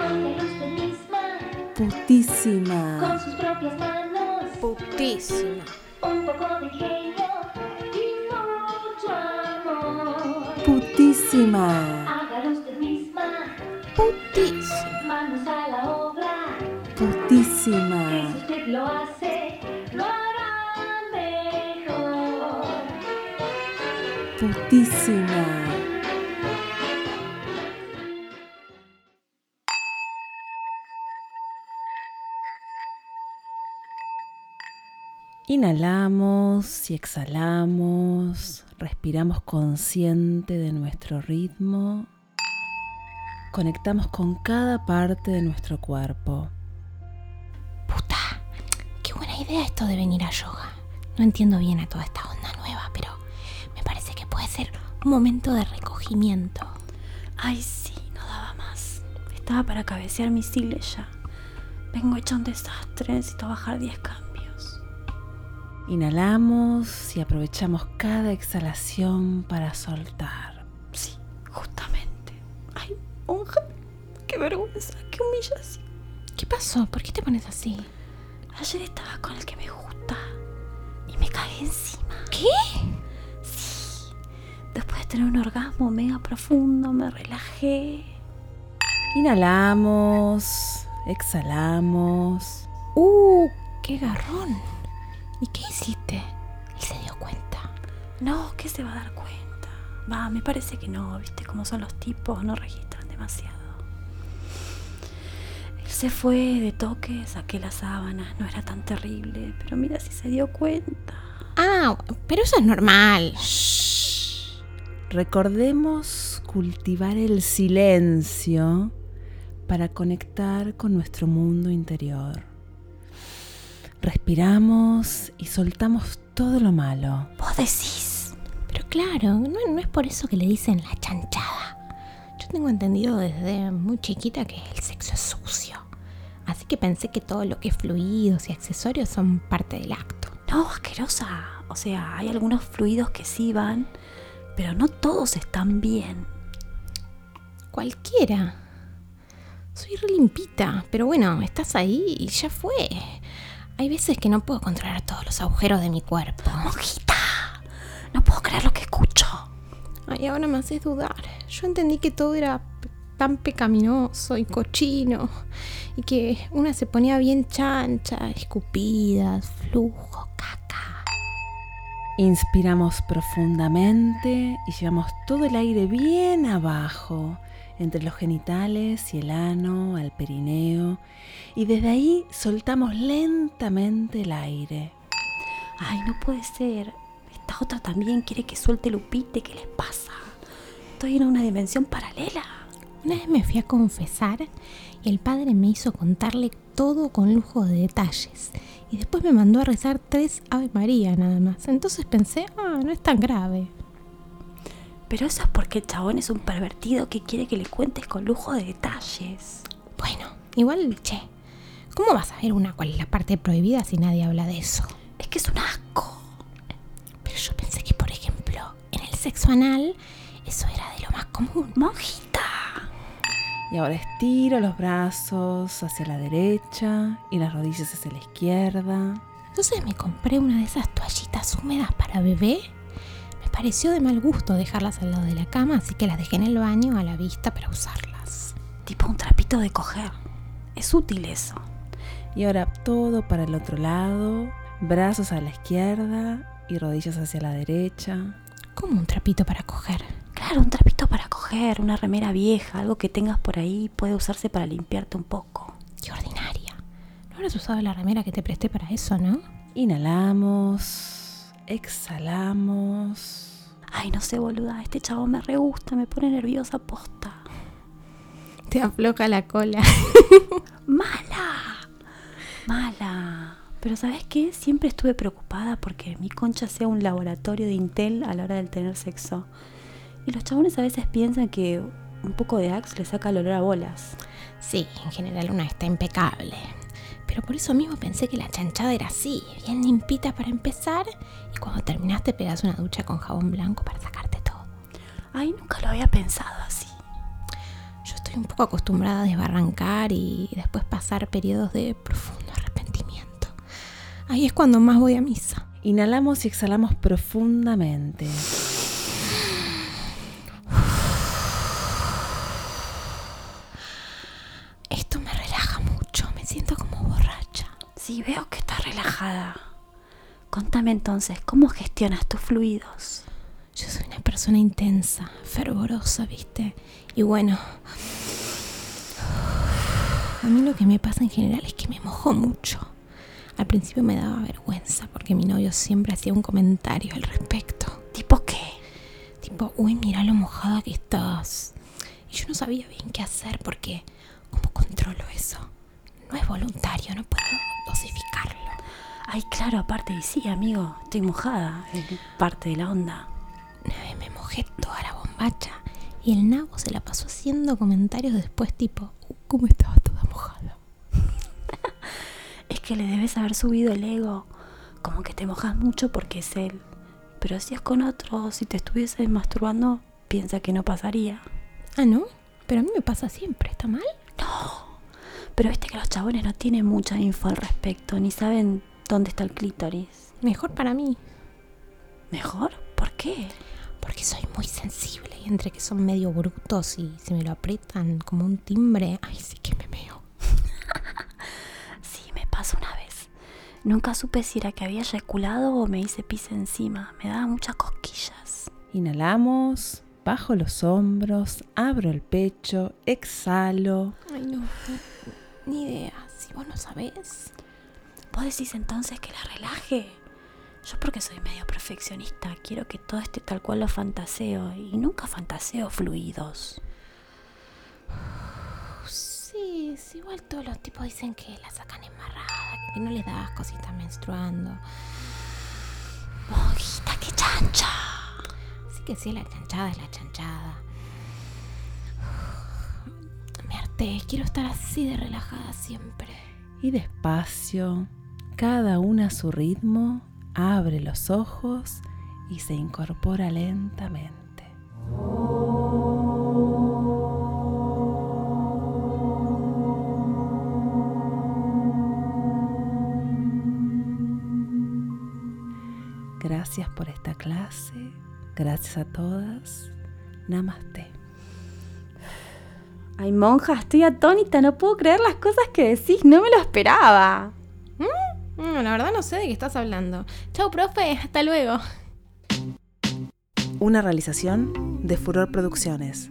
Hágalo usted misma, Putísima. con sus propias manos. Putísima. Un poco de ingenio y mucho amor. Putísima. Hágalo usted misma, Putísima. manos a la obra. Putísima. si usted lo hace, Inhalamos y exhalamos, respiramos consciente de nuestro ritmo, conectamos con cada parte de nuestro cuerpo. Puta, qué buena idea esto de venir a yoga. No entiendo bien a toda esta onda nueva, pero me parece que puede ser un momento de recogimiento. Ay, sí, no daba más. Estaba para cabecear mis sigles ya. Vengo hecha un desastre, necesito bajar 10 cambios. Inhalamos y aprovechamos cada exhalación para soltar. Sí, justamente. Ay, monja, qué vergüenza, qué humillación. ¿Qué pasó? ¿Por qué te pones así? Ayer estaba con el que me gusta y me cagué encima. ¿Qué? Sí. Después de tener un orgasmo mega profundo, me relajé. Inhalamos, exhalamos. ¡Uh! ¡Qué garrón! ¿Y qué hiciste? Él se dio cuenta. No, ¿qué se va a dar cuenta? Va, me parece que no, viste cómo son los tipos, no registran demasiado. Él se fue de toque, saqué las sábanas, no era tan terrible, pero mira si se dio cuenta. Ah, pero eso es normal. Recordemos cultivar el silencio para conectar con nuestro mundo interior. Respiramos y soltamos todo lo malo. Vos decís. Pero claro, no, no es por eso que le dicen la chanchada. Yo tengo entendido desde muy chiquita que el sexo es sucio. Así que pensé que todo lo que es fluidos y accesorios son parte del acto. No, asquerosa. O sea, hay algunos fluidos que sí van, pero no todos están bien. Cualquiera. Soy re limpita, pero bueno, estás ahí y ya fue. Hay veces que no puedo controlar todos los agujeros de mi cuerpo. Monjita, no puedo creer lo que escucho. Ay, ahora me haces dudar. Yo entendí que todo era tan pecaminoso y cochino. Y que una se ponía bien chancha, escupidas, flujo, caca. Inspiramos profundamente y llevamos todo el aire bien abajo, entre los genitales y el ano, al perineo. Y desde ahí soltamos lentamente el aire. Ay, no puede ser. Esta otra también quiere que suelte Lupite. ¿Qué les pasa? Estoy en una dimensión paralela. Una vez me fui a confesar y el padre me hizo contarle todo con lujo de detalles. Y después me mandó a rezar tres Ave María nada más. Entonces pensé, ah, no es tan grave. Pero eso es porque el chabón es un pervertido que quiere que le cuentes con lujo de detalles. Bueno, igual, che, ¿cómo vas a ver una cuál es la parte prohibida si nadie habla de eso? Es que es un asco. Pero yo pensé que, por ejemplo, en el sexo anal, eso era de lo más común. Monjita. Y ahora estiro los brazos hacia la derecha y las rodillas hacia la izquierda. Entonces me compré una de esas toallitas húmedas para bebé. Pareció de mal gusto dejarlas al lado de la cama, así que las dejé en el baño a la vista para usarlas. Tipo un trapito de coger. Es útil eso. Y ahora todo para el otro lado, brazos a la izquierda y rodillas hacia la derecha. Como un trapito para coger. Claro, un trapito para coger, una remera vieja, algo que tengas por ahí puede usarse para limpiarte un poco. Qué ordinaria. No habrás usado la remera que te presté para eso, ¿no? Inhalamos, exhalamos. Ay, no sé, boluda, este chavo me re gusta, me pone nerviosa posta. Te afloja la cola. ¡Mala! ¡Mala! Pero ¿sabes qué? Siempre estuve preocupada porque mi concha sea un laboratorio de Intel a la hora del tener sexo. Y los chabones a veces piensan que un poco de Axe le saca el olor a bolas. Sí, en general una está impecable. Pero por eso mismo pensé que la chanchada era así, bien limpita para empezar, y cuando terminaste pegas una ducha con jabón blanco para sacarte todo. Ay, nunca lo había pensado así. Yo estoy un poco acostumbrada a desbarrancar y después pasar periodos de profundo arrepentimiento. Ahí es cuando más voy a misa. Inhalamos y exhalamos profundamente. Esto me relaja mucho, me siento como borracha. Sí, veo que estás relajada. Contame entonces, ¿cómo gestionas tus fluidos? Yo soy una persona intensa, fervorosa, ¿viste? Y bueno, a mí lo que me pasa en general es que me mojo mucho. Al principio me daba vergüenza porque mi novio siempre hacía un comentario al respecto. ¿Tipo qué? Tipo, uy, mira lo mojada que estás. Y yo no sabía bien qué hacer porque, ¿cómo controlo eso? No es voluntario, no puedo dosificarlo. Ay, claro, aparte, y sí, amigo, estoy mojada. Es parte de la onda. Una vez me mojé toda la bombacha y el nabo se la pasó haciendo comentarios después tipo, "Uh, ¿cómo estaba toda mojada? Es que le debes haber subido el ego. Como que te mojas mucho porque es él. Pero si es con otro, si te estuviese masturbando, piensa que no pasaría. Ah, ¿no? Pero a mí me pasa siempre, ¿está mal? Pero viste que los chabones no tienen mucha info al respecto, ni saben dónde está el clítoris. Mejor para mí, ¿Mejor? ¿Por qué? porque soy muy sensible y entre que son medio brutos y se me lo aprietan como un timbre, ay, sí que me meo. Sí, me pasó una vez. Nunca supe si era que había eyaculado o me hice pis encima. Me daba muchas cosquillas. Inhalamos, bajo los hombros, abro el pecho, exhalo. Ay, no, no, ni idea, si vos no sabés. ¿Vos decís entonces que la relaje? Yo porque soy medio perfeccionista, quiero que todo esté tal cual lo fantaseo y nunca fantaseo fluidos. Sí, igual todos los tipos dicen que la sacan embarrada, que no les da asco si están menstruando. Monjita, qué chancha. Así que sí, la chanchada es la chanchada. Quiero estar así de relajada siempre. Y despacio, cada una a su ritmo, abre los ojos y se incorpora lentamente. Gracias por esta clase, gracias a todas. Namaste. Ay, monja, estoy atónita, no puedo creer las cosas que decís, no me lo esperaba. Mm, la verdad no sé de qué estás hablando. Chau, profe, hasta luego. Una realización de Furor Producciones.